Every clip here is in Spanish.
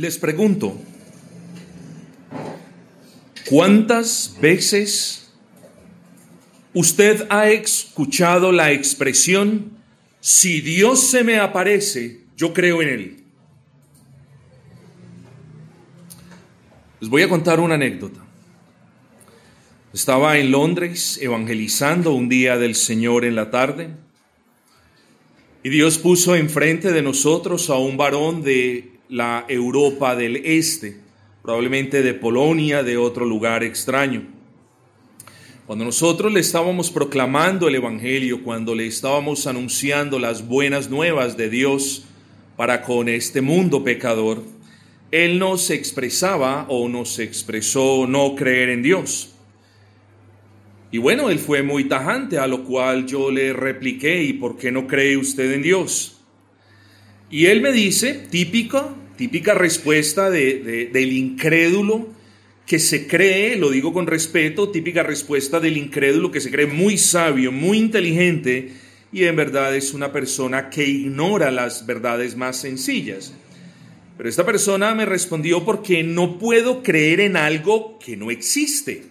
Les pregunto, ¿cuántas veces usted ha escuchado la expresión, si Dios se me aparece, yo creo en Él? Les voy a contar una anécdota. Estaba en Londres evangelizando un día del Señor en la tarde y Dios puso enfrente de nosotros a un varón de la Europa del Este, probablemente de Polonia, de otro lugar extraño. Cuando nosotros le estábamos proclamando el Evangelio, cuando le estábamos anunciando las buenas nuevas de Dios para con este mundo pecador, él nos expresaba o nos expresó no creer en Dios. Y bueno, él fue muy tajante, a lo cual yo le repliqué, ¿y por qué no cree usted en Dios? Y él me dice, típico, típica respuesta del incrédulo que se cree, lo digo con respeto, típica respuesta del incrédulo que se cree muy sabio, muy inteligente y en verdad es una persona que ignora las verdades más sencillas. Pero esta persona me respondió porque no puedo creer en algo que no existe.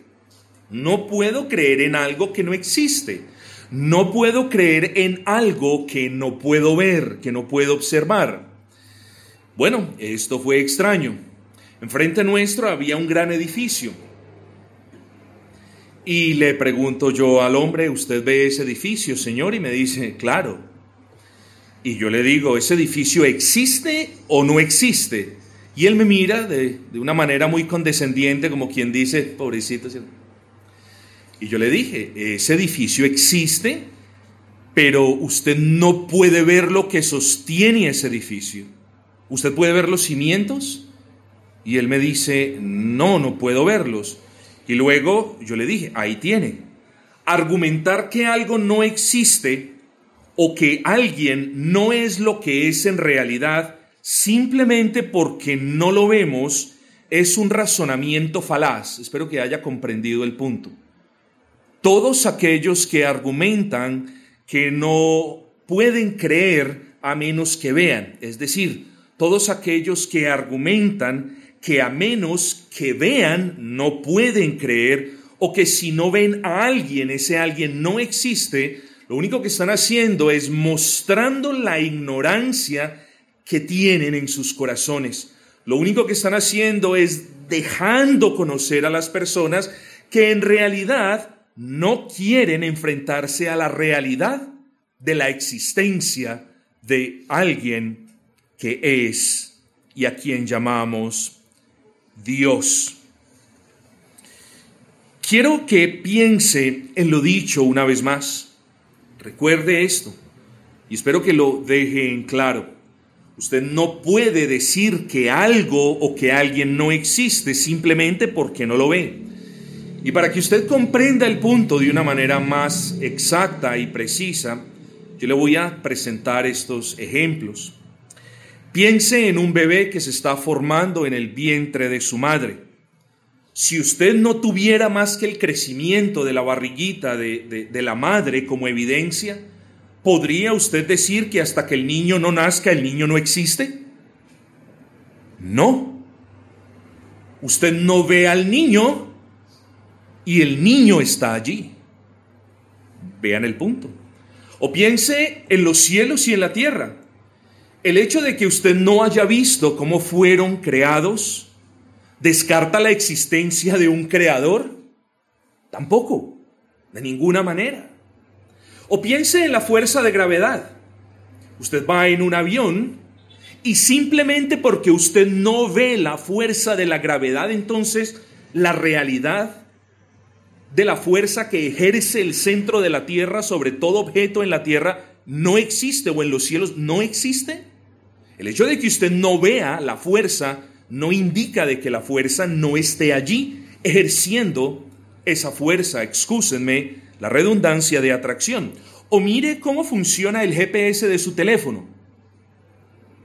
No puedo creer en algo que no existe. No puedo creer en algo que no puedo ver, que no puedo observar. Bueno, esto fue extraño. Enfrente nuestro había un gran edificio. Y le pregunto yo al hombre, ¿usted ve ese edificio, señor? Y me dice, claro. Y yo le digo, ¿ese edificio existe o no existe? Y él me mira de, una manera muy condescendiente, como quien dice, pobrecito. Y yo le dije, ese edificio existe, pero usted no puede ver lo que sostiene ese edificio. ¿Usted puede ver los cimientos? Y él me dice, no, no puedo verlos. Y luego yo le dije, ahí tiene. Argumentar que algo no existe o que alguien no es lo que es en realidad simplemente porque no lo vemos es un razonamiento falaz. Espero que haya comprendido el punto. Todos aquellos que argumentan que no pueden creer a menos que vean, es decir, todos aquellos que argumentan que a menos que vean no pueden creer o que si no ven a alguien, ese alguien no existe, lo único que están haciendo es mostrando la ignorancia que tienen en sus corazones. Lo único que están haciendo es dejando conocer a las personas que en realidad no quieren enfrentarse a la realidad de la existencia de alguien que es y a quien llamamos Dios. Quiero que piense en lo dicho una vez más. Recuerde esto y espero que lo deje en claro. Usted no puede decir que algo o que alguien no existe simplemente porque no lo ve. Y para que usted comprenda el punto de una manera más exacta y precisa, yo le voy a presentar estos ejemplos. Piense en un bebé que se está formando en el vientre de su madre. Si usted no tuviera más que el crecimiento de la barriguita de, de, la madre como evidencia, ¿podría usted decir que hasta que el niño no nazca el niño no existe? No. Usted no ve al niño y el niño está allí. Vean el punto. O piense en los cielos y en la tierra. El hecho de que usted no haya visto cómo fueron creados, ¿descarta la existencia de un creador? Tampoco, de ninguna manera. O piense en la fuerza de gravedad. Usted va en un avión y simplemente porque usted no ve la fuerza de la gravedad, entonces la realidad de la fuerza que ejerce el centro de la tierra sobre todo objeto en la tierra no existe o en los cielos no existe? El hecho de que usted no vea la fuerza no indica de que la fuerza no esté allí ejerciendo esa fuerza, excúsenme la redundancia de atracción. O mire cómo funciona el GPS de su teléfono.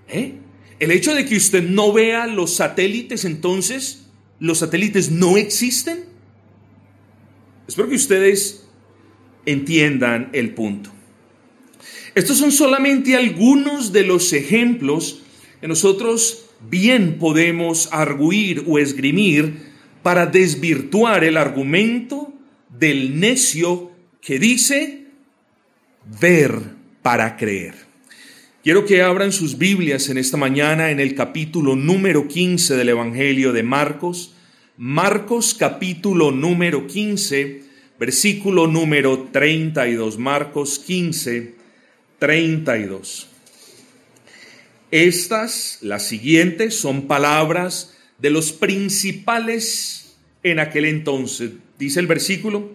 ¿Eh? El hecho de que usted no vea los satélites, entonces, ¿los satélites no existen? Espero que ustedes entiendan el punto. Estos son solamente algunos de los ejemplos que nosotros bien podemos arguir o esgrimir para desvirtuar el argumento del necio que dice ver para creer. Quiero que abran sus Biblias en esta mañana en el capítulo número 15 del Evangelio de Marcos. Marcos capítulo número 15, versículo número 32. Marcos 15, 32. Estas, las siguientes, son palabras de los principales en aquel entonces. Dice el versículo,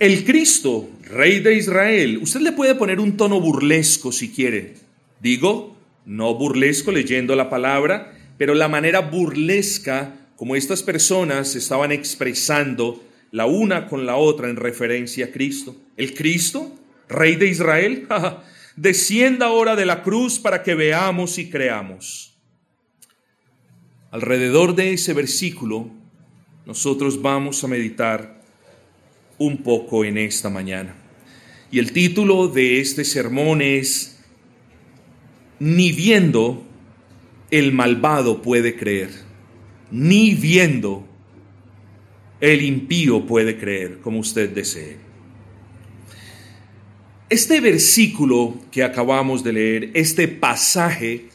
el Cristo, Rey de Israel, usted le puede poner un tono burlesco si quiere. Digo, no burlesco leyendo la palabra, pero la manera burlesca como estas personas estaban expresando la una con la otra en referencia a Cristo. El Cristo, Rey de Israel, descienda ahora de la cruz para que veamos y creamos. Alrededor de ese versículo, nosotros vamos a meditar un poco en esta mañana. Y el título de este sermón es, Ni viendo el malvado puede creer, ni viendo el impío puede creer, como usted desee. Este versículo que acabamos de leer, este pasaje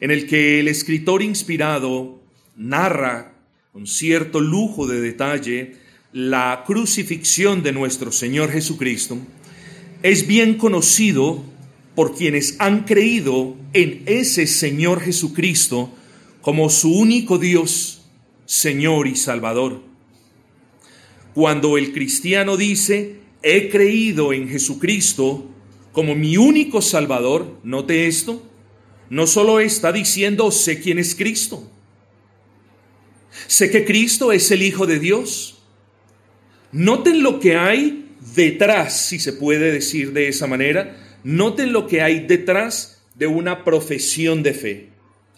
en el que el escritor inspirado narra con cierto lujo de detalle la crucifixión de nuestro Señor Jesucristo, es bien conocido por quienes han creído en ese Señor Jesucristo como su único Dios, Señor y Salvador. Cuando el cristiano dice, he creído en Jesucristo como mi único Salvador, note esto, no solo está diciendo sé quién es Cristo, sé que Cristo es el Hijo de Dios. Noten lo que hay detrás, si se puede decir de esa manera, noten lo que hay detrás de una profesión de fe.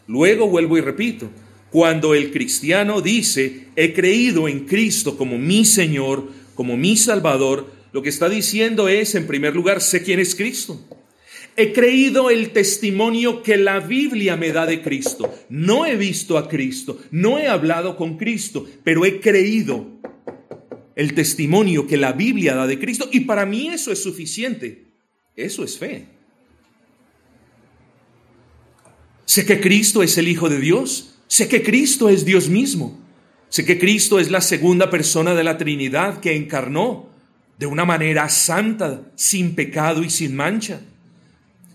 Luego vuelvo y repito, cuando el cristiano dice, he creído en Cristo como mi Señor, como mi Salvador, lo que está diciendo es, en primer lugar, sé quién es Cristo. He creído el testimonio que la Biblia me da de Cristo. No he visto a Cristo, no he hablado con Cristo, pero he creído el testimonio que la Biblia da de Cristo y para mí eso es suficiente. Eso es fe. Sé que Cristo es el Hijo de Dios, sé que Cristo es Dios mismo, sé que Cristo es la segunda persona de la Trinidad que encarnó de una manera santa, sin pecado y sin mancha.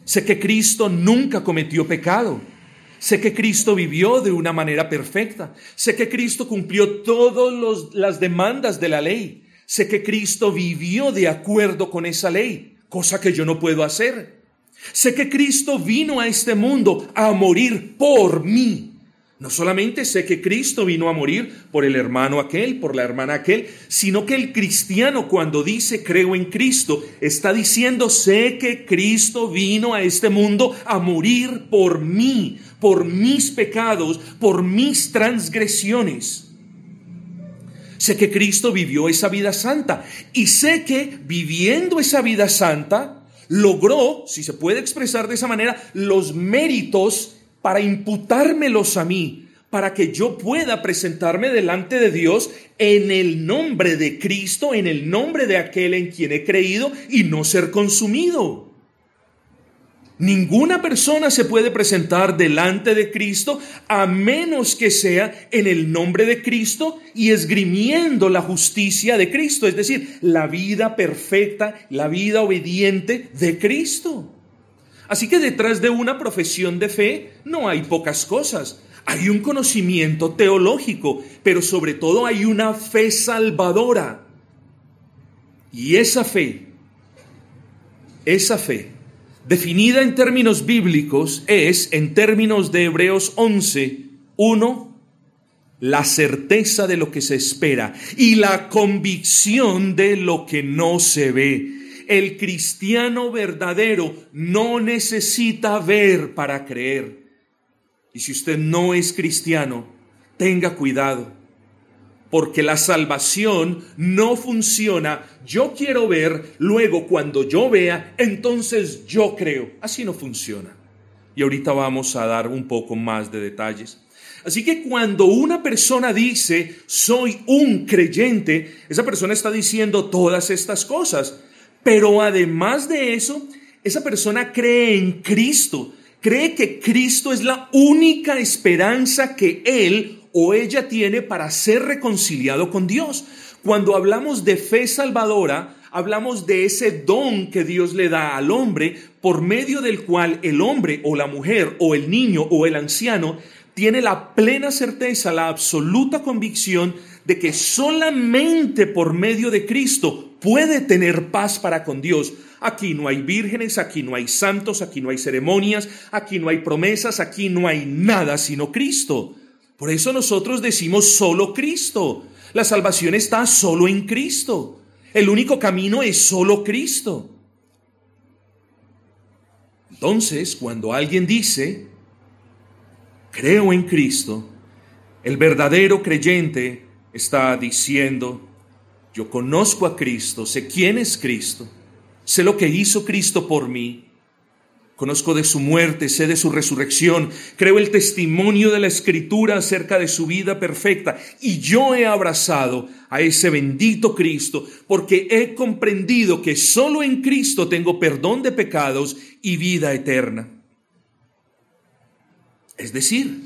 Sé que Cristo nunca cometió pecado. Sé que Cristo vivió de una manera perfecta. Sé que Cristo cumplió todas las demandas de la ley. Sé que Cristo vivió de acuerdo con esa ley, cosa que yo no puedo hacer. Sé que Cristo vino a este mundo a morir por mí no solamente sé que Cristo vino a morir por el hermano aquel, por la hermana aquel, sino que el cristiano cuando dice creo en Cristo, está diciendo sé que Cristo vino a este mundo a morir por mí, por mis pecados, por mis transgresiones. Sé que Cristo vivió esa vida santa y sé que viviendo esa vida santa logró, si se puede expresar de esa manera, los méritos para imputármelos a mí, para que yo pueda presentarme delante de Dios en el nombre de Cristo, en el nombre de aquel en quien he creído y no ser consumido. Ninguna persona se puede presentar delante de Cristo a menos que sea en el nombre de Cristo y esgrimiendo la justicia de Cristo, es decir, la vida perfecta, la vida obediente de Cristo. Así que detrás de una profesión de fe no hay pocas cosas. Hay un conocimiento teológico, pero sobre todo hay una fe salvadora. Y esa fe, esa fe, definida en términos bíblicos, es, en términos de Hebreos 11, 1, la certeza de lo que se espera y la convicción de lo que no se ve. El cristiano verdadero no necesita ver para creer. Y si usted no es cristiano, tenga cuidado, porque la salvación no funciona. Yo quiero ver, luego cuando yo vea, entonces yo creo. Así no funciona. Y ahorita vamos a dar un poco más de detalles. Así que cuando una persona dice, soy un creyente, esa persona está diciendo todas estas cosas. Pero además de eso, esa persona cree en Cristo, cree que Cristo es la única esperanza que él o ella tiene para ser reconciliado con Dios. Cuando hablamos de fe salvadora, hablamos de ese don que Dios le da al hombre por medio del cual el hombre o la mujer o el niño o el anciano tiene la plena certeza, la absoluta convicción de que solamente por medio de Cristo puede tener paz para con Dios. Aquí no hay vírgenes, aquí no hay santos, aquí no hay ceremonias, aquí no hay promesas, aquí no hay nada sino Cristo. Por eso nosotros decimos solo Cristo. La salvación está solo en Cristo. El único camino es solo Cristo. Entonces, cuando alguien dice, creo en Cristo, el verdadero creyente está diciendo, yo conozco a Cristo, sé quién es Cristo, sé lo que hizo Cristo por mí, conozco de su muerte, sé de su resurrección, creo el testimonio de la Escritura acerca de su vida perfecta y yo he abrazado a ese bendito Cristo porque he comprendido que solo en Cristo tengo perdón de pecados y vida eterna. Es decir,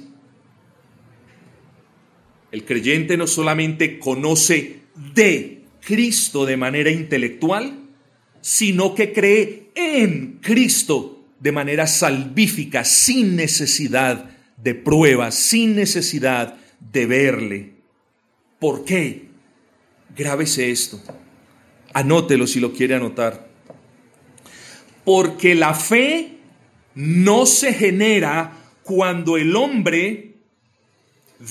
el creyente no solamente conoce de Cristo de manera intelectual, sino que cree en Cristo de manera salvífica, sin necesidad de pruebas, sin necesidad de verle. ¿Por qué? Grábese esto. Anótelo si lo quiere anotar. Porque la fe no se genera cuando el hombre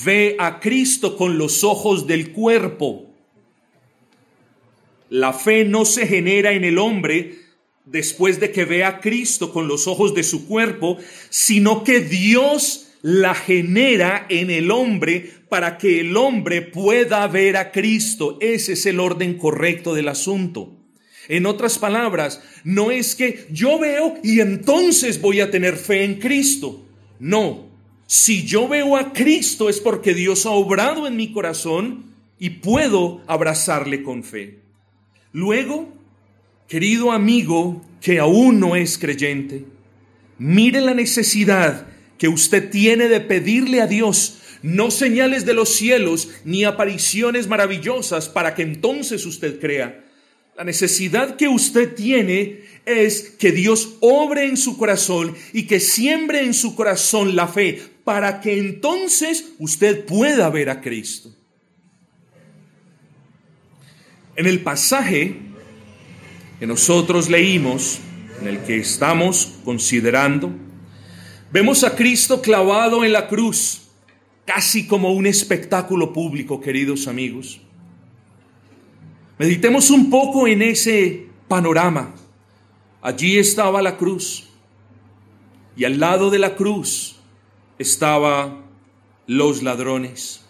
ve a Cristo con los ojos del cuerpo. La fe no se genera en el hombre después de que ve a Cristo con los ojos de su cuerpo, sino que Dios la genera en el hombre para que el hombre pueda ver a Cristo. Ese es el orden correcto del asunto. En otras palabras, no es que yo veo y entonces voy a tener fe en Cristo. No, si yo veo a Cristo es porque Dios ha obrado en mi corazón y puedo abrazarle con fe. Luego, querido amigo que aún no es creyente, mire la necesidad que usted tiene de pedirle a Dios no señales de los cielos ni apariciones maravillosas para que entonces usted crea. La necesidad que usted tiene es que Dios obre en su corazón y que siembre en su corazón la fe para que entonces usted pueda ver a Cristo. En el pasaje que nosotros leímos, en el que estamos considerando, vemos a Cristo clavado en la cruz, casi como un espectáculo público, queridos amigos. Meditemos un poco en ese panorama. Allí estaba la cruz y al lado de la cruz estaba los ladrones.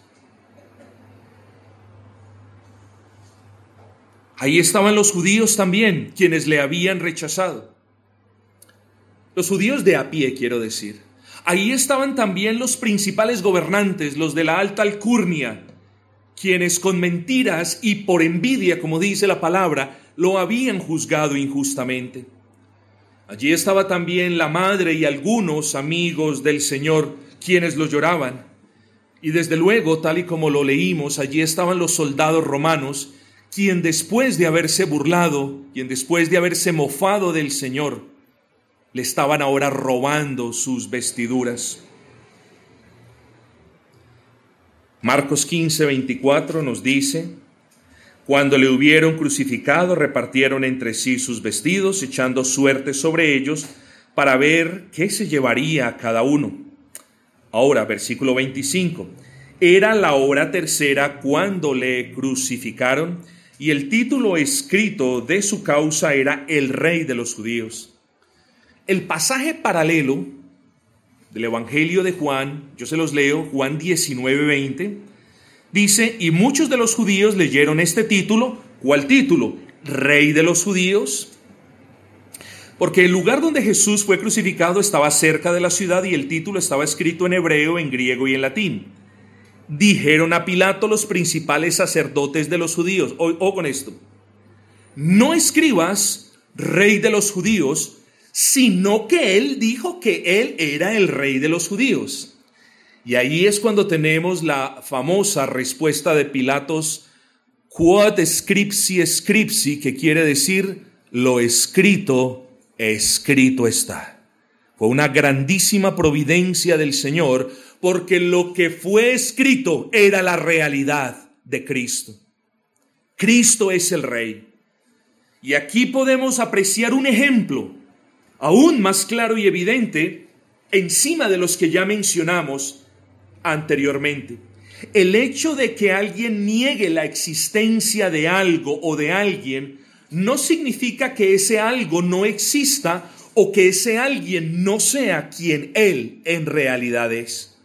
Ahí estaban los judíos también, quienes le habían rechazado. Los judíos de a pie, quiero decir. Ahí estaban también los principales gobernantes, los de la alta alcurnia, quienes con mentiras y por envidia, como dice la palabra, lo habían juzgado injustamente. Allí estaba también la madre y algunos amigos del Señor quienes lo lloraban. Y desde luego, tal y como lo leímos, allí estaban los soldados romanos, quien después de haberse burlado, quien después de haberse mofado del Señor, le estaban ahora robando sus vestiduras. Marcos 15, 24 nos dice, cuando le hubieron crucificado, repartieron entre sí sus vestidos, echando suerte sobre ellos para ver qué se llevaría cada uno. Ahora, versículo 25. Era la hora tercera cuando le crucificaron y el título escrito de su causa era El Rey de los Judíos. El pasaje paralelo del Evangelio de Juan, yo se los leo, Juan 19, 20 Dice, y muchos de los judíos leyeron este título. ¿Cuál título? Rey de los judíos. Porque el lugar donde Jesús fue crucificado estaba cerca de la ciudad y el título estaba escrito en hebreo, en griego y en latín. Dijeron a Pilato los principales sacerdotes de los judíos, o, con esto, no escribas rey de los judíos, sino que él dijo que él era el rey de los judíos. Y ahí es cuando tenemos la famosa respuesta de Pilatos, quod scripsi scripsi, que quiere decir lo escrito escrito está. Fue una grandísima providencia del Señor porque lo que fue escrito era la realidad de Cristo. Cristo es el Rey. Y aquí podemos apreciar un ejemplo aún más claro y evidente encima de los que ya mencionamos anteriormente. El hecho de que alguien niegue la existencia de algo o de alguien no significa que ese algo no exista o que ese alguien no sea quien él en realidad es.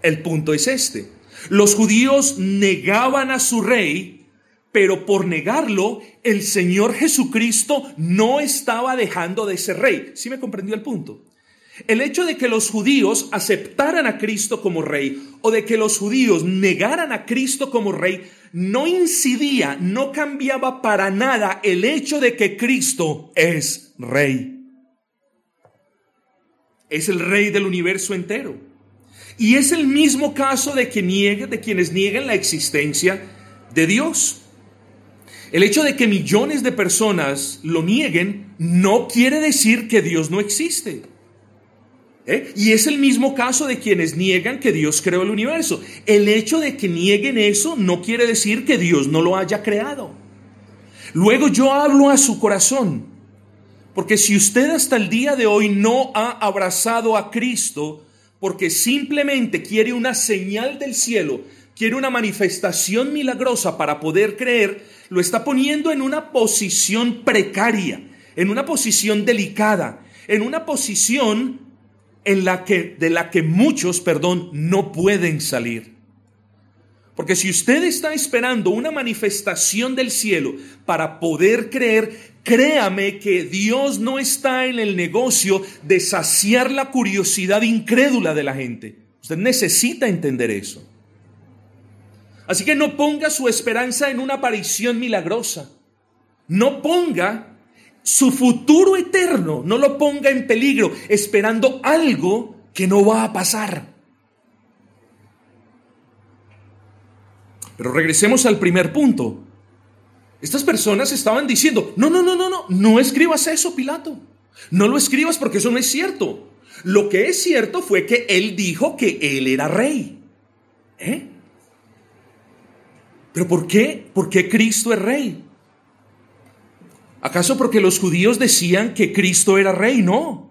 El punto es este. Los judíos negaban a su rey, pero por negarlo, el Señor Jesucristo no estaba dejando de ser rey. ¿Sí me comprendió el punto? El hecho de que los judíos aceptaran a Cristo como rey o de que los judíos negaran a Cristo como rey no incidía, no cambiaba para nada el hecho de que Cristo es rey. Es el rey del universo entero. Y es el mismo caso de, que niegue, de quienes niegan la existencia de Dios. El hecho de que millones de personas lo nieguen no quiere decir que Dios no existe. ¿Eh? Y es el mismo caso de quienes niegan que Dios creó el universo. El hecho de que nieguen eso no quiere decir que Dios no lo haya creado. Luego yo hablo a su corazón, porque si usted hasta el día de hoy no ha abrazado a Cristo, porque simplemente quiere una señal del cielo, quiere una manifestación milagrosa para poder creer, lo está poniendo en una posición precaria, en una posición delicada, en una posición en la que, de la que muchos, perdón, no pueden salir. Porque si usted está esperando una manifestación del cielo para poder creer, créame que Dios no está en el negocio de saciar la curiosidad incrédula de la gente. Usted necesita entender eso. Así que no ponga su esperanza en una aparición milagrosa. No ponga su futuro eterno no lo ponga en peligro esperando algo que no va a pasar. Pero regresemos al primer punto. Estas personas estaban diciendo, no, no, no, no, no, no escribas eso, Pilato. No lo escribas porque eso no es cierto. Lo que es cierto fue que él dijo que él era rey. ¿Eh? ¿Pero por qué? ¿Por qué Cristo es rey? ¿Acaso porque los judíos decían que Cristo era rey? No.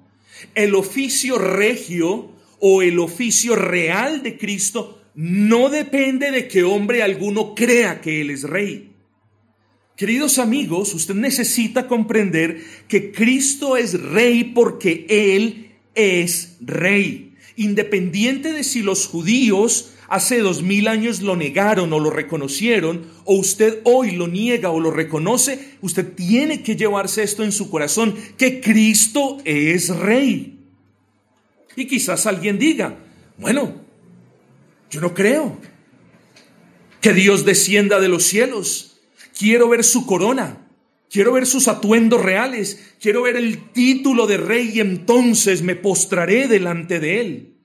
El oficio regio o el oficio real de Cristo no depende de que hombre alguno crea que Él es rey. Queridos amigos, usted necesita comprender que Cristo es rey porque Él es rey. Independiente de si los judíos hace dos mil años lo negaron o lo reconocieron, o usted hoy lo niega o lo reconoce, usted tiene que llevarse esto en su corazón, que Cristo es rey. Y quizás alguien diga, bueno, yo no creo que Dios descienda de los cielos, quiero ver su corona. Quiero ver sus atuendos reales, quiero ver el título de rey y entonces me postraré delante de él.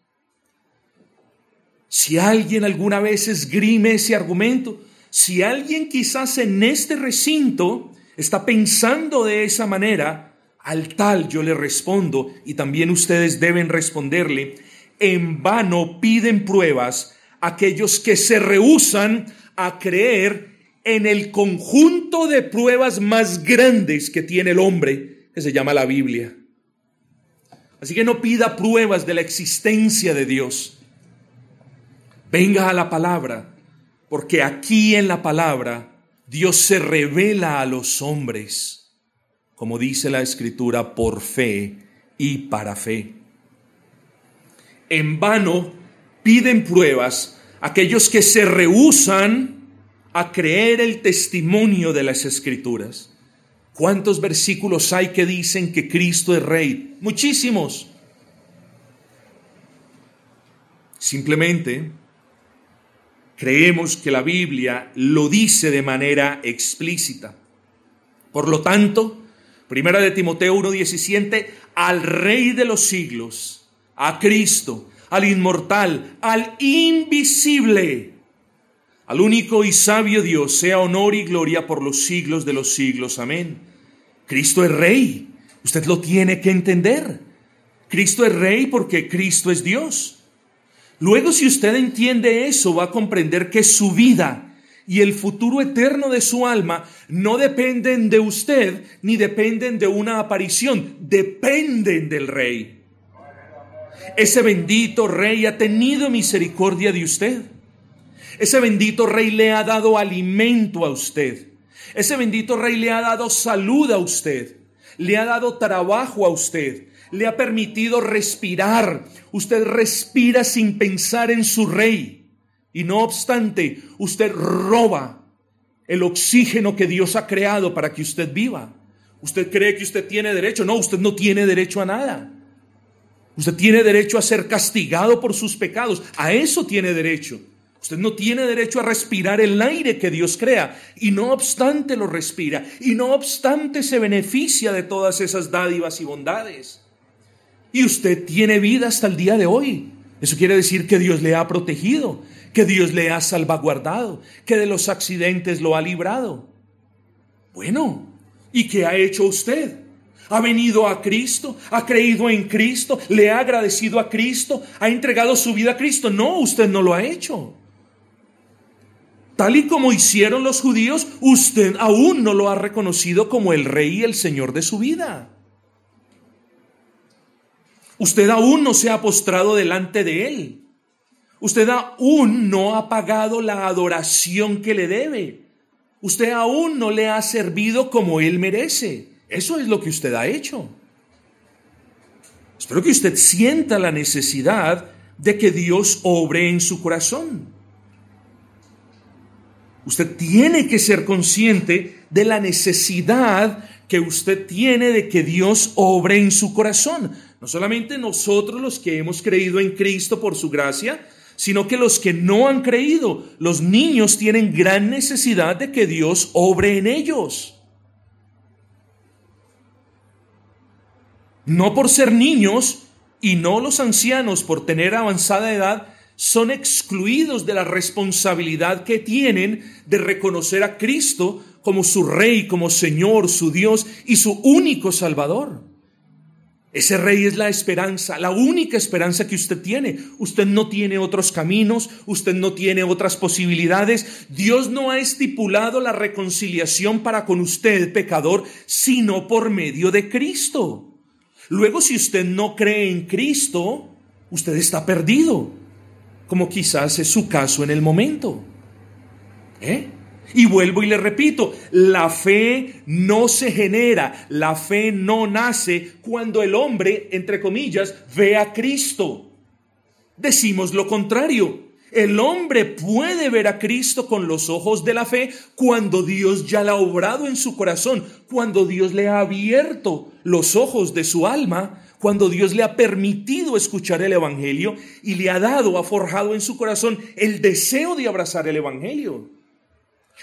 Si alguien alguna vez esgrime ese argumento, si alguien quizás en este recinto está pensando de esa manera, al tal yo le respondo, y también ustedes deben responderle, en vano piden pruebas aquellos que se rehusan a creer en el conjunto de pruebas más grandes que tiene el hombre, que se llama la Biblia. Así que no pida pruebas de la existencia de Dios. Venga a la palabra, porque aquí en la palabra Dios se revela a los hombres, como dice la escritura, por fe y para fe. En vano piden pruebas aquellos que se rehusan a creer el testimonio de las escrituras. ¿Cuántos versículos hay que dicen que Cristo es rey? Muchísimos. Simplemente creemos que la Biblia lo dice de manera explícita. Por lo tanto, Primera de Timoteo 1:17, al Rey de los siglos, a Cristo, al inmortal, al invisible, al único y sabio Dios, sea honor y gloria por los siglos de los siglos. Amén. Cristo es Rey. Usted lo tiene que entender. Cristo es Rey porque Cristo es Dios. Luego, si usted entiende eso, va a comprender que su vida y el futuro eterno de su alma no dependen de usted ni dependen de una aparición, dependen del Rey. Ese bendito Rey ha tenido misericordia de usted. Ese bendito Rey le ha dado alimento a usted. Ese bendito Rey le ha dado salud a usted. Le ha dado trabajo a usted. Le ha permitido respirar. Usted respira sin pensar en su Rey. Y no obstante, usted roba el oxígeno que Dios ha creado para que usted viva. Usted cree que usted tiene derecho. No, usted no tiene derecho a nada. Usted tiene derecho a ser castigado por sus pecados. A eso tiene derecho. Usted no tiene derecho a respirar el aire que Dios crea. Y no obstante lo respira. Y no obstante se beneficia de todas esas dádivas y bondades. Y usted tiene vida hasta el día de hoy. Eso quiere decir que Dios le ha protegido que Dios le ha salvaguardado, que de los accidentes lo ha librado. Bueno, ¿y qué ha hecho usted? ¿Ha venido a Cristo? ¿Ha creído en Cristo? ¿Le ha agradecido a Cristo? ¿Ha entregado su vida a Cristo? No, usted no lo ha hecho. Tal y como hicieron los judíos, usted aún no lo ha reconocido como el rey y el señor de su vida. Usted aún no se ha postrado delante de él. Usted aún no ha pagado la adoración que le debe. Usted aún no le ha servido como él merece. Eso es lo que usted ha hecho. Espero que usted sienta la necesidad de que Dios obre en su corazón. Usted tiene que ser consciente de la necesidad que usted tiene de que Dios obre en su corazón. No solamente nosotros los que hemos creído en Cristo por su gracia, sino que los que no han creído, los niños tienen gran necesidad de que Dios obre en ellos. No por ser niños y no los ancianos por tener avanzada edad, son excluidos de la responsabilidad que tienen de reconocer a Cristo como su Rey, como Señor, su Dios y su único Salvador. Ese rey es la esperanza, la única esperanza que usted tiene. Usted no tiene otros caminos, usted no tiene otras posibilidades. Dios no ha estipulado la reconciliación para con usted, pecador, sino por medio de Cristo. Luego, si usted no cree en Cristo, usted está perdido, como quizás es su caso en el momento. ¿Eh? Y vuelvo y le repito, la fe no se genera, la fe no nace cuando el hombre, entre comillas, ve a Cristo. Decimos lo contrario. El hombre puede ver a Cristo con los ojos de la fe cuando Dios ya la ha obrado en su corazón, cuando Dios le ha abierto los ojos de su alma, cuando Dios le ha permitido escuchar el Evangelio y le ha dado, ha forjado en su corazón el deseo de abrazar el Evangelio.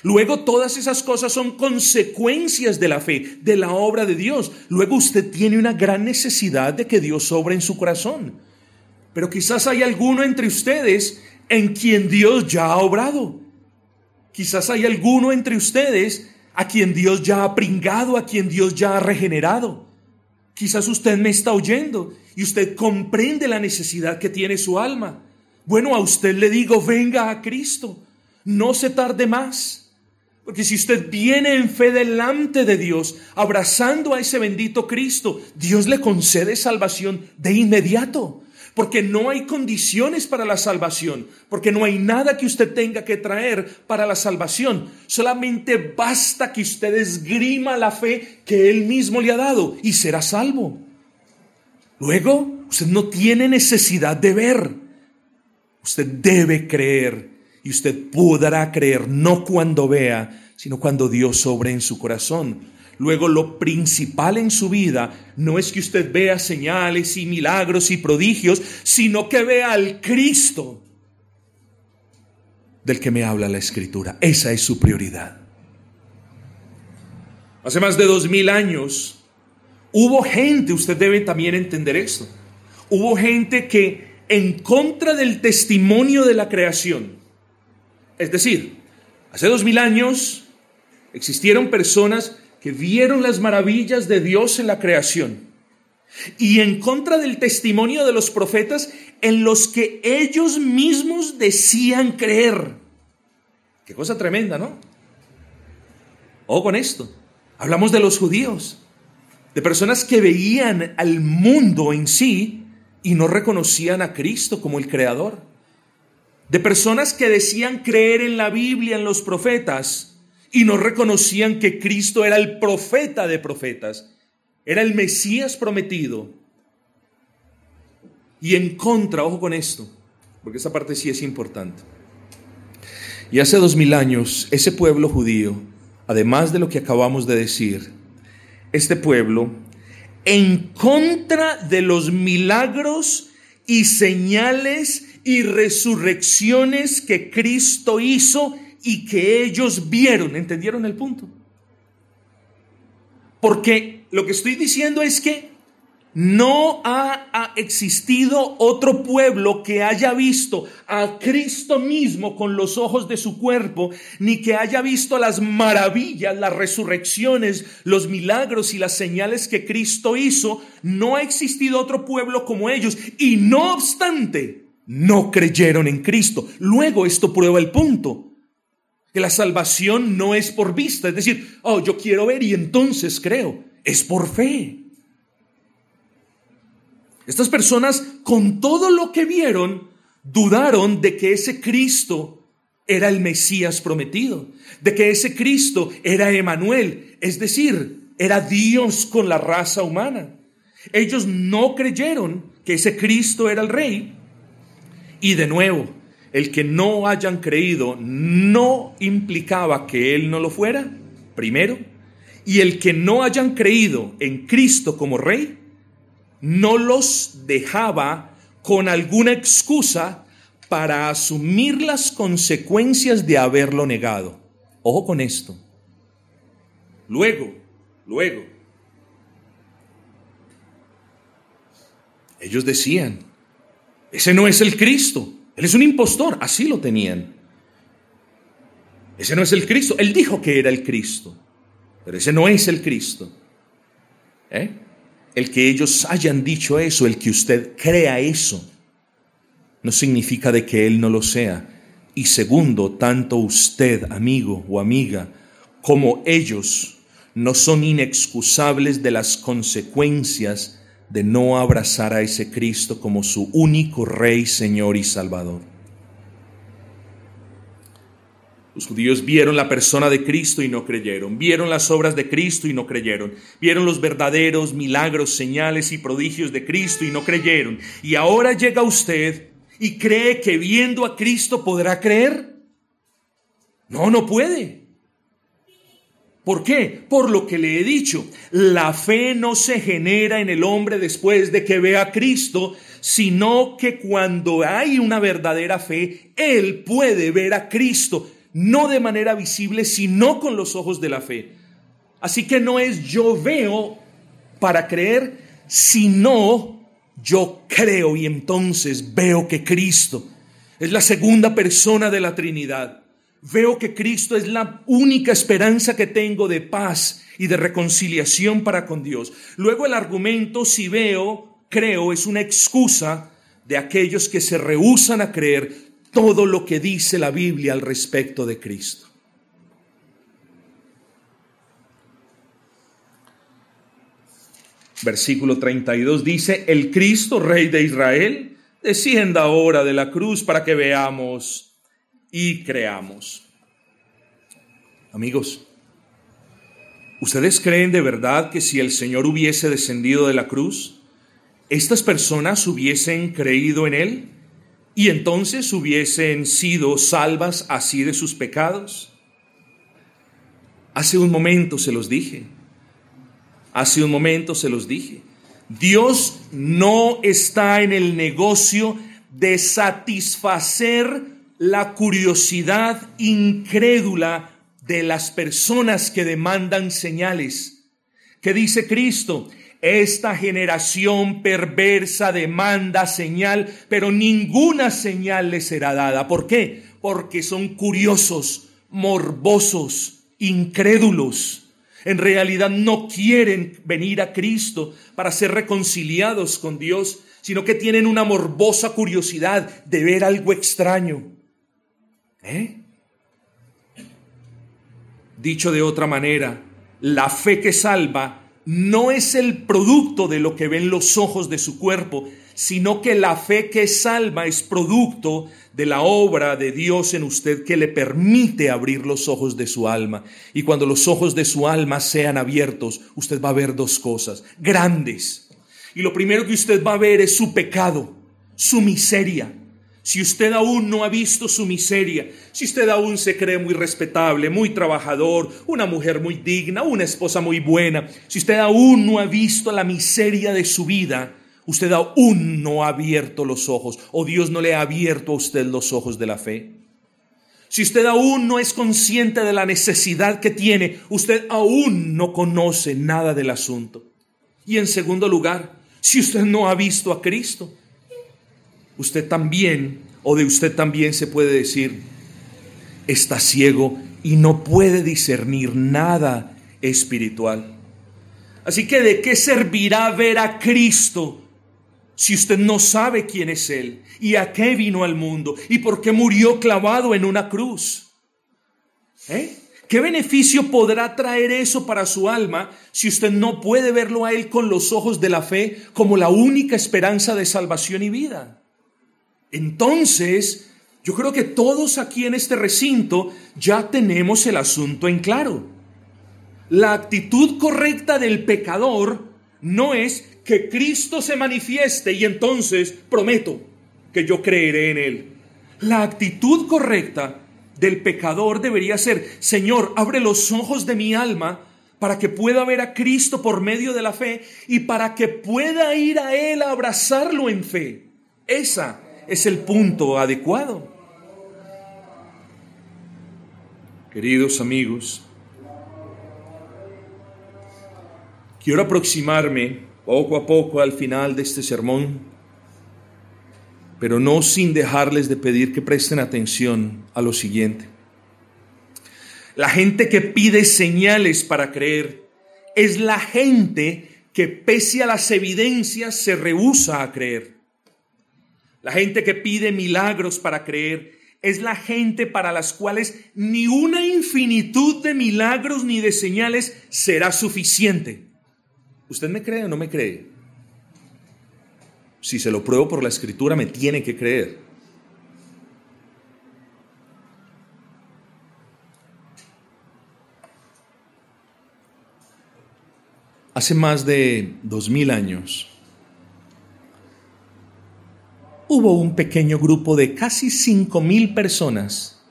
Luego todas esas cosas son consecuencias de la fe, de la obra de Dios. Luego usted tiene una gran necesidad de que Dios obre en su corazón. Pero quizás hay alguno entre ustedes en quien Dios ya ha obrado. Quizás hay alguno entre ustedes a quien Dios ya ha pringado, a quien Dios ya ha regenerado. Quizás usted me está oyendo y usted comprende la necesidad que tiene su alma. Bueno, a usted le digo, venga a Cristo, no se tarde más. Porque si usted viene en fe delante de Dios, abrazando a ese bendito Cristo, Dios le concede salvación de inmediato. Porque no hay condiciones para la salvación, porque no hay nada que usted tenga que traer para la salvación. Solamente basta que usted esgrima la fe que Él mismo le ha dado y será salvo. Luego, usted no tiene necesidad de ver. Usted debe creer y usted podrá creer no cuando vea, sino cuando Dios sobre en su corazón. Luego lo principal en su vida no es que usted vea señales y milagros y prodigios, sino que vea al Cristo del que me habla la Escritura. Esa es su prioridad. Hace más de dos mil años hubo gente, usted debe también entender esto, hubo gente que en contra del testimonio de la creación, es decir, hace dos mil años existieron personas que vieron las maravillas de Dios en la creación y en contra del testimonio de los profetas en los que ellos mismos decían creer. Qué cosa tremenda, ¿no? O con esto. Hablamos de los judíos, de personas que veían al mundo en sí y no reconocían a Cristo como el creador. De personas que decían creer en la Biblia, en los profetas, y no reconocían que Cristo era el profeta de profetas, era el Mesías prometido. Y en contra, ojo con esto, porque esta parte sí es importante. Y hace dos mil años, ese pueblo judío, además de lo que acabamos de decir, este pueblo, en contra de los milagros y señales y resurrecciones que Cristo hizo, y que ellos vieron. ¿Entendieron el punto? Porque lo que estoy diciendo es que no ha, existido otro pueblo que haya visto a Cristo mismo con los ojos de su cuerpo, ni que haya visto las maravillas, las resurrecciones, los milagros y las señales que Cristo hizo. No ha existido otro pueblo como ellos. Y no obstante, no creyeron en Cristo. Luego esto prueba el punto que la salvación no es por vista, es decir, oh, yo quiero ver y entonces creo, es por fe. Estas personas, con todo lo que vieron, dudaron de que ese Cristo era el Mesías prometido, de que ese Cristo era Emanuel, es decir, era Dios con la raza humana. Ellos no creyeron que ese Cristo era el Rey. Y de nuevo, el que no hayan creído no implicaba que Él no lo fuera, primero, y el que no hayan creído en Cristo como Rey, no los dejaba con alguna excusa para asumir las consecuencias de haberlo negado. Ojo con esto. Luego, luego, ellos decían, ese no es el Cristo. Él es un impostor, así lo tenían. Ese no es el Cristo. Él dijo que era el Cristo, pero ese no es el Cristo. ¿Eh? El que ellos hayan dicho eso, el que usted crea eso, no significa de que Él no lo sea. Y segundo, tanto usted, amigo o amiga, como ellos, no son inexcusables de las consecuencias de no abrazar a ese Cristo como su único Rey, Señor y Salvador. Los judíos vieron la persona de Cristo y no creyeron, vieron las obras de Cristo y no creyeron, vieron los verdaderos milagros, señales y prodigios de Cristo y no creyeron. Y ahora llega usted y cree que viendo a Cristo podrá creer. No, no puede. ¿Por qué? Por lo que le he dicho, la fe no se genera en el hombre después de que vea a Cristo, sino que cuando hay una verdadera fe, él puede ver a Cristo, no de manera visible, sino con los ojos de la fe. Así que no es yo veo para creer, sino yo creo y entonces veo que Cristo es la segunda persona de la Trinidad Veo que Cristo es la única esperanza que tengo de paz y de reconciliación para con Dios. Luego el argumento, si veo, creo, es una excusa de aquellos que se rehusan a creer todo lo que dice la Biblia al respecto de Cristo. Versículo 32 dice, el Cristo, Rey de Israel, descienda ahora de la cruz para que veamos y creamos. Amigos, ¿ustedes creen de verdad que si el Señor hubiese descendido de la cruz, estas personas hubiesen creído en Él y entonces hubiesen sido salvas así de sus pecados? Hace un momento se los dije. Hace un momento se los dije. Dios no está en el negocio de satisfacer la curiosidad incrédula de las personas que demandan señales. ¿Qué dice Cristo? Esta generación perversa demanda señal, pero ninguna señal le será dada. ¿Por qué? Porque son curiosos, morbosos, incrédulos. En realidad no quieren venir a Cristo para ser reconciliados con Dios, sino que tienen una morbosa curiosidad de ver algo extraño. ¿Eh? Dicho de otra manera, la fe que salva no es el producto de lo que ven los ojos de su cuerpo, sino que la fe que salva es producto de la obra de Dios en usted que le permite abrir los ojos de su alma. Y cuando los ojos de su alma sean abiertos, usted va a ver dos cosas grandes. Y lo primero que usted va a ver es su pecado, su miseria. Si usted aún no ha visto su miseria, si usted aún se cree muy respetable, muy trabajador, una mujer muy digna, una esposa muy buena, si usted aún no ha visto la miseria de su vida, usted aún no ha abierto los ojos o Dios no le ha abierto a usted los ojos de la fe. Si usted aún no es consciente de la necesidad que tiene, usted aún no conoce nada del asunto. Y en segundo lugar, si usted no ha visto a Cristo, usted también, o de usted también se puede decir, está ciego y no puede discernir nada espiritual. Así que ¿de qué servirá ver a Cristo si usted no sabe quién es Él y a qué vino al mundo y por qué murió clavado en una cruz? ¿Eh? ¿Qué beneficio podrá traer eso para su alma si usted no puede verlo a Él con los ojos de la fe como la única esperanza de salvación y vida? Entonces, yo creo que todos aquí en este recinto ya tenemos el asunto en claro. La actitud correcta del pecador no es que Cristo se manifieste y entonces prometo que yo creeré en Él. La actitud correcta del pecador debería ser, Señor, abre los ojos de mi alma para que pueda ver a Cristo por medio de la fe y para que pueda ir a Él a abrazarlo en fe. Esa es el punto adecuado. Queridos amigos, quiero aproximarme poco a poco al final de este sermón, pero no sin dejarles de pedir que presten atención a lo siguiente. La gente que pide señales para creer es la gente que pese a las evidencias se rehúsa a creer. La gente que pide milagros para creer es la gente para las cuales ni una infinitud de milagros ni de señales será suficiente. ¿Usted me cree o no me cree? Si se lo pruebo por la escritura, me tiene que creer. Hace más de dos mil años, hubo un pequeño grupo de casi cinco mil personas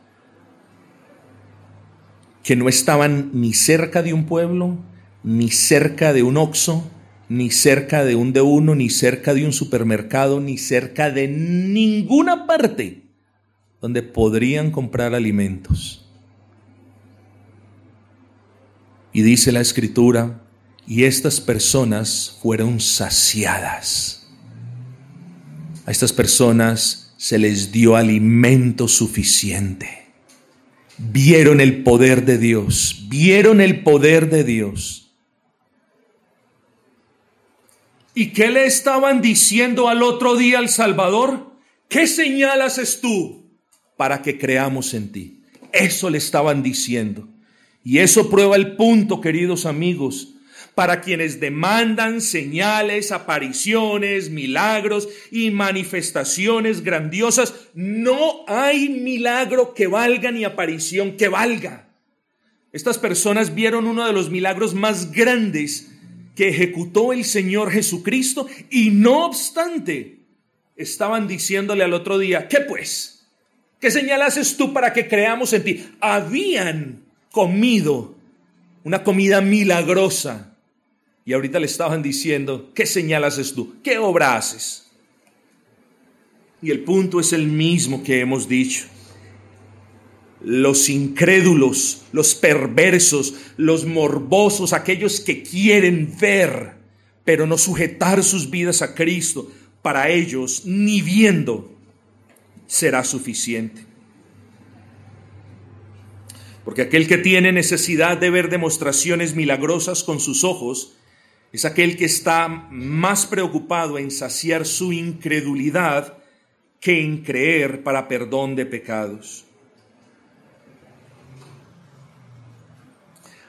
que no estaban ni cerca de un pueblo, ni cerca de un oxo, ni cerca de un de uno, ni cerca de un supermercado, ni cerca de ninguna parte donde podrían comprar alimentos. Y dice la escritura, y estas personas fueron saciadas a estas personas se les dio alimento suficiente. Vieron el poder de Dios, vieron el poder de Dios. ¿Y qué le estaban diciendo al otro día al Salvador? ¿Qué señal haces tú para que creamos en ti? Eso le estaban diciendo. Y eso prueba el punto, queridos amigos, para quienes demandan señales, apariciones, milagros y manifestaciones grandiosas. No hay milagro que valga ni aparición que valga. Estas personas vieron uno de los milagros más grandes que ejecutó el Señor Jesucristo y no obstante estaban diciéndole al otro día, ¿qué pues? ¿Qué señal haces tú para que creamos en ti? Habían comido una comida milagrosa Y ahorita le estaban diciendo, ¿qué señal haces tú? ¿Qué obra haces? Y el punto es el mismo que hemos dicho. Los incrédulos, los perversos, los morbosos, aquellos que quieren ver, pero no sujetar sus vidas a Cristo, para ellos, ni viendo, será suficiente. Porque aquel que tiene necesidad de ver demostraciones milagrosas con sus ojos, es aquel que está más preocupado en saciar su incredulidad que en creer para perdón de pecados.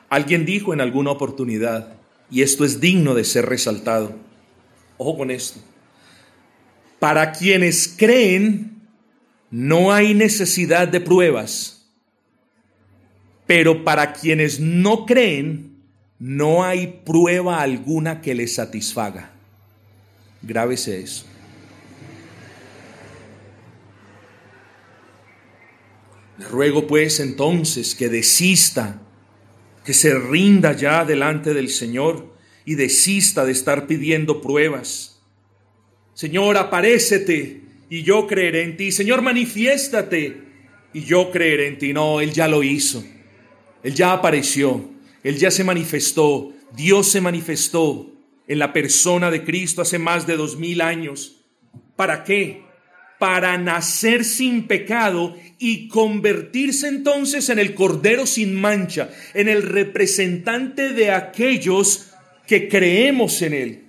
Alguien dijo en alguna oportunidad, y esto es digno de ser resaltado, ojo con esto, para quienes creen no hay necesidad de pruebas, pero para quienes no creen no hay prueba alguna que les satisfaga. Grábese eso. Le ruego pues entonces que desista, que se rinda ya delante del Señor y desista de estar pidiendo pruebas. Señor, aparécete y yo creeré en ti. Señor, manifiéstate y yo creeré en ti. No, Él ya lo hizo. Él ya apareció. Él ya se manifestó. Dios se manifestó en la persona de Cristo hace más de dos mil años. ¿Para qué? Para nacer sin pecado y convertirse entonces en el Cordero sin mancha, en el representante de aquellos que creemos en Él.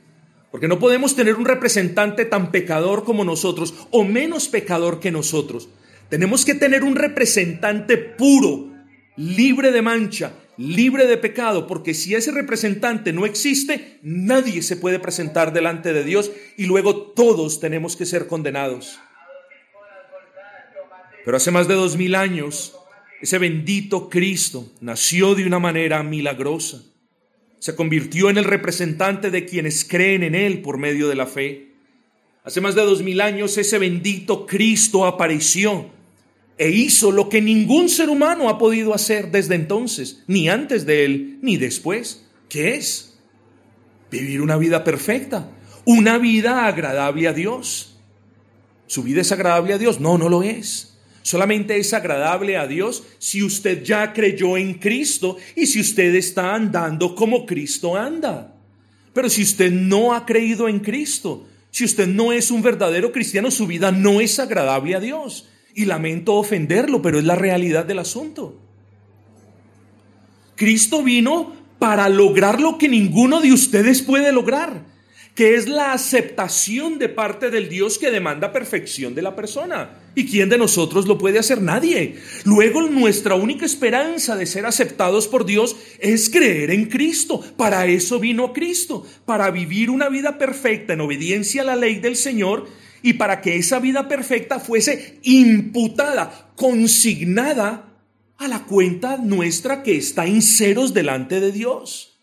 Porque no podemos tener un representante tan pecador como nosotros o menos pecador que nosotros. Tenemos que tener un representante puro, libre de mancha, libre de pecado, porque si ese representante no existe, nadie se puede presentar delante de Dios y luego todos tenemos que ser condenados. Pero hace más de dos mil años, ese bendito Cristo nació de una manera milagrosa. Se convirtió en el representante de quienes creen en Él por medio de la fe. Hace más de dos mil años ese bendito Cristo apareció e hizo lo que ningún ser humano ha podido hacer desde entonces, ni antes de Él, ni después. ¿Qué es? Vivir una vida perfecta, una vida agradable a Dios. ¿Su vida es agradable a Dios? No, no lo es. Solamente es agradable a Dios si usted ya creyó en Cristo y si usted está andando como Cristo anda. Pero si usted no ha creído en Cristo, si usted no es un verdadero cristiano, su vida no es agradable a Dios. Y lamento ofenderlo, pero es la realidad del asunto. Cristo vino para lograr lo que ninguno de ustedes puede lograr que es la aceptación de parte del Dios que demanda perfección de la persona. ¿Y quién de nosotros lo puede hacer? Nadie. Luego nuestra única esperanza de ser aceptados por Dios es creer en Cristo. Para eso vino Cristo, para vivir una vida perfecta en obediencia a la ley del Señor y para que esa vida perfecta fuese imputada, consignada a la cuenta nuestra que está en ceros delante de Dios.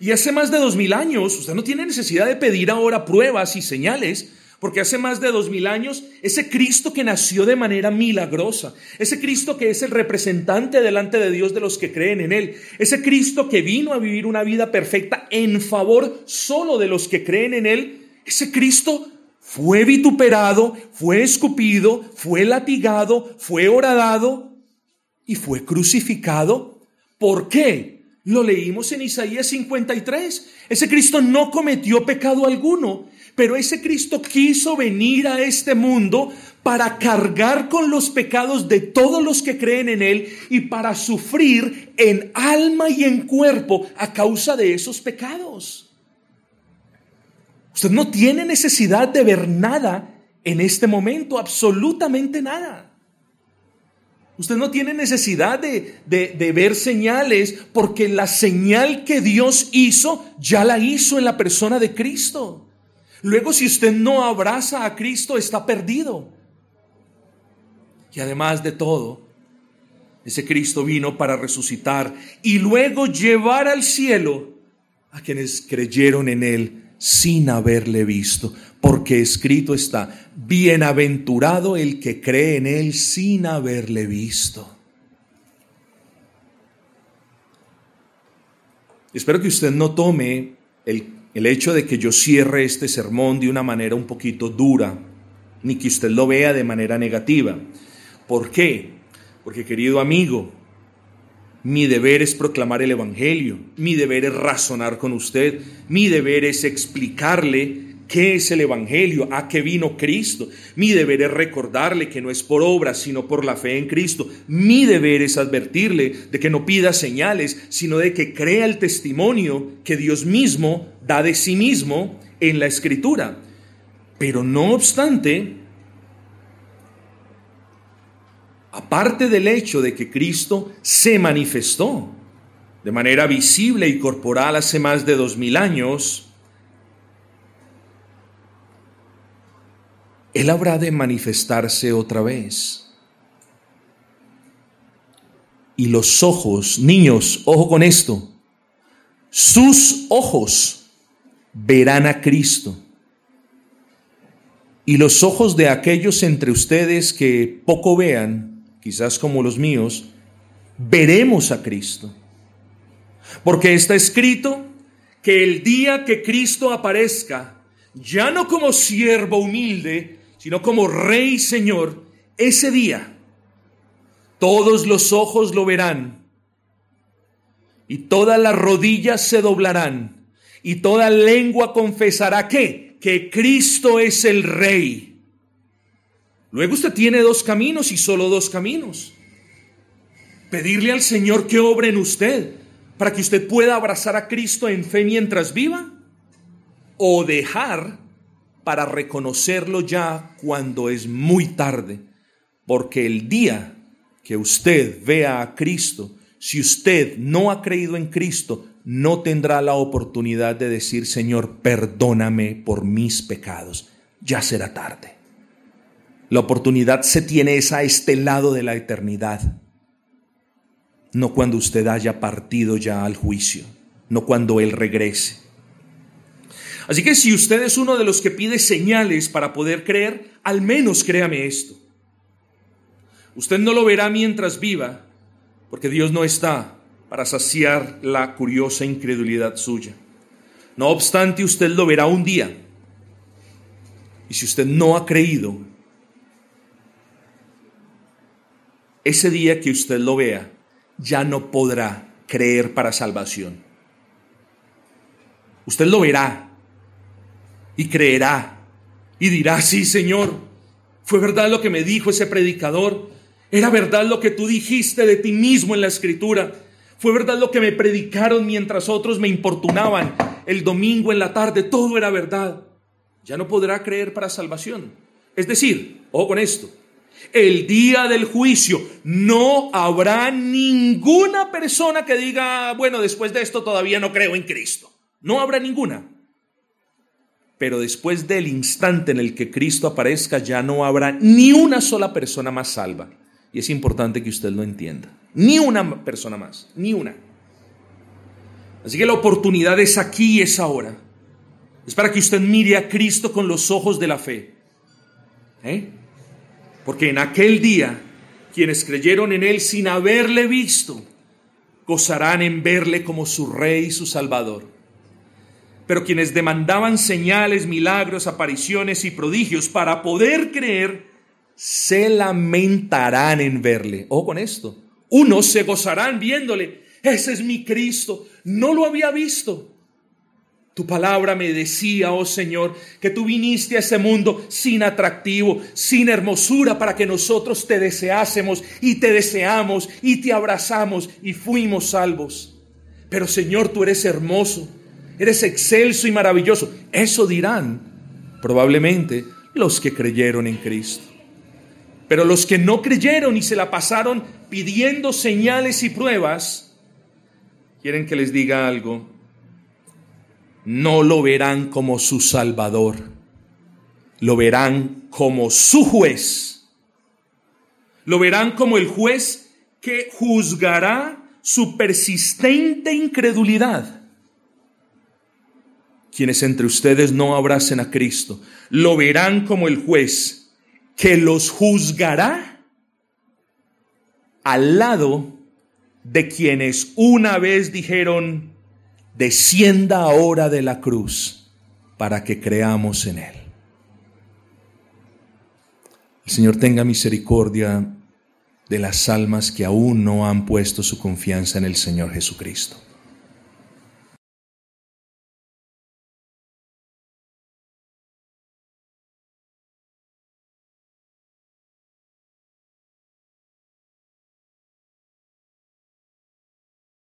Y hace más de dos mil años, usted no tiene necesidad de pedir ahora pruebas y señales, porque hace más de dos mil años, ese Cristo que nació de manera milagrosa, ese Cristo que es el representante delante de Dios de los que creen en Él, ese Cristo que vino a vivir una vida perfecta en favor solo de los que creen en Él, ese Cristo fue vituperado, fue escupido, fue latigado, fue horadado y fue crucificado. ¿Por qué? Lo leímos en Isaías 53. Ese Cristo no cometió pecado alguno, pero ese Cristo quiso venir a este mundo para cargar con los pecados de todos los que creen en Él y para sufrir en alma y en cuerpo a causa de esos pecados. Usted no tiene necesidad de ver nada en este momento, absolutamente nada. Usted no tiene necesidad de, de, ver señales porque la señal que Dios hizo ya la hizo en la persona de Cristo. Luego si usted no abraza a Cristo está perdido. Y además de todo, ese Cristo vino para resucitar y luego llevar al cielo a quienes creyeron en Él sin haberle visto, porque escrito está, bienaventurado el que cree en Él sin haberle visto. Espero que usted no tome el, el hecho de que yo cierre este sermón de una manera un poquito dura, ni que usted lo vea de manera negativa. ¿Por qué? Porque querido amigo, mi deber es proclamar el Evangelio, mi deber es razonar con usted, mi deber es explicarle qué es el Evangelio, a qué vino Cristo. Mi deber es recordarle que no es por obras, sino por la fe en Cristo. Mi deber es advertirle de que no pida señales, sino de que crea el testimonio que Dios mismo da de sí mismo en la Escritura. Pero no obstante, aparte del hecho de que Cristo se manifestó de manera visible y corporal hace más de dos mil años, Él habrá de manifestarse otra vez. Y los ojos, niños, ojo con esto, sus ojos verán a Cristo. Y los ojos de aquellos entre ustedes que poco vean, quizás como los míos, veremos a Cristo. Porque está escrito que el día que Cristo aparezca, ya no como siervo humilde, sino como Rey y Señor, ese día todos los ojos lo verán y todas las rodillas se doblarán y toda lengua confesará que, que Cristo es el Rey Luego usted tiene dos caminos y solo dos caminos. Pedirle al Señor que obre en usted para que usted pueda abrazar a Cristo en fe mientras viva. O dejar para reconocerlo ya cuando es muy tarde. Porque el día que usted vea a Cristo, si usted no ha creído en Cristo, no tendrá la oportunidad de decir, Señor, perdóname por mis pecados. Ya será tarde. La oportunidad se tiene es a este lado de la eternidad, no cuando usted haya partido ya al juicio, no cuando Él regrese. Así que si usted es uno de los que pide señales para poder creer, al menos créame esto. Usted no lo verá mientras viva, porque Dios no está para saciar la curiosa incredulidad suya. No obstante, usted lo verá un día. Y si usted no ha creído, ese día que usted lo vea, ya no podrá creer para salvación. Usted lo verá y creerá y dirá, sí Señor, fue verdad lo que me dijo ese predicador, era verdad lo que tú dijiste de ti mismo en la escritura, fue verdad lo que me predicaron mientras otros me importunaban el domingo en la tarde, todo era verdad. Ya no podrá creer para salvación. Es decir, ojo con esto, el día del juicio no habrá ninguna persona que diga, bueno, después de esto todavía no creo en Cristo. No habrá ninguna. Pero después del instante en el que Cristo aparezca ya no habrá ni una sola persona más salva. Y es importante que usted lo entienda. Ni una persona más, ni una. Así que la oportunidad es aquí y es ahora. Es para que usted mire a Cristo con los ojos de la fe. ¿Eh? Porque en aquel día quienes creyeron en Él sin haberle visto, gozarán en verle como su Rey y su Salvador. Pero quienes demandaban señales, milagros, apariciones y prodigios para poder creer, se lamentarán en verle. O con esto. Unos se gozarán viéndole. Ese es mi Cristo. No lo había visto. Tu palabra me decía, oh Señor, que tú viniste a ese mundo sin atractivo, sin hermosura, para que nosotros te deseásemos y te deseamos y te abrazamos y fuimos salvos. Pero Señor, tú eres hermoso, eres excelso y maravilloso. Eso dirán probablemente los que creyeron en Cristo. Pero los que no creyeron y se la pasaron pidiendo señales y pruebas, quieren que les diga algo no lo verán como su Salvador, lo verán como su juez. Lo verán como el juez que juzgará su persistente incredulidad. Quienes entre ustedes no abracen a Cristo, lo verán como el juez que los juzgará al lado de quienes una vez dijeron, descienda ahora de la cruz para que creamos en Él. El Señor tenga misericordia de las almas que aún no han puesto su confianza en el Señor Jesucristo.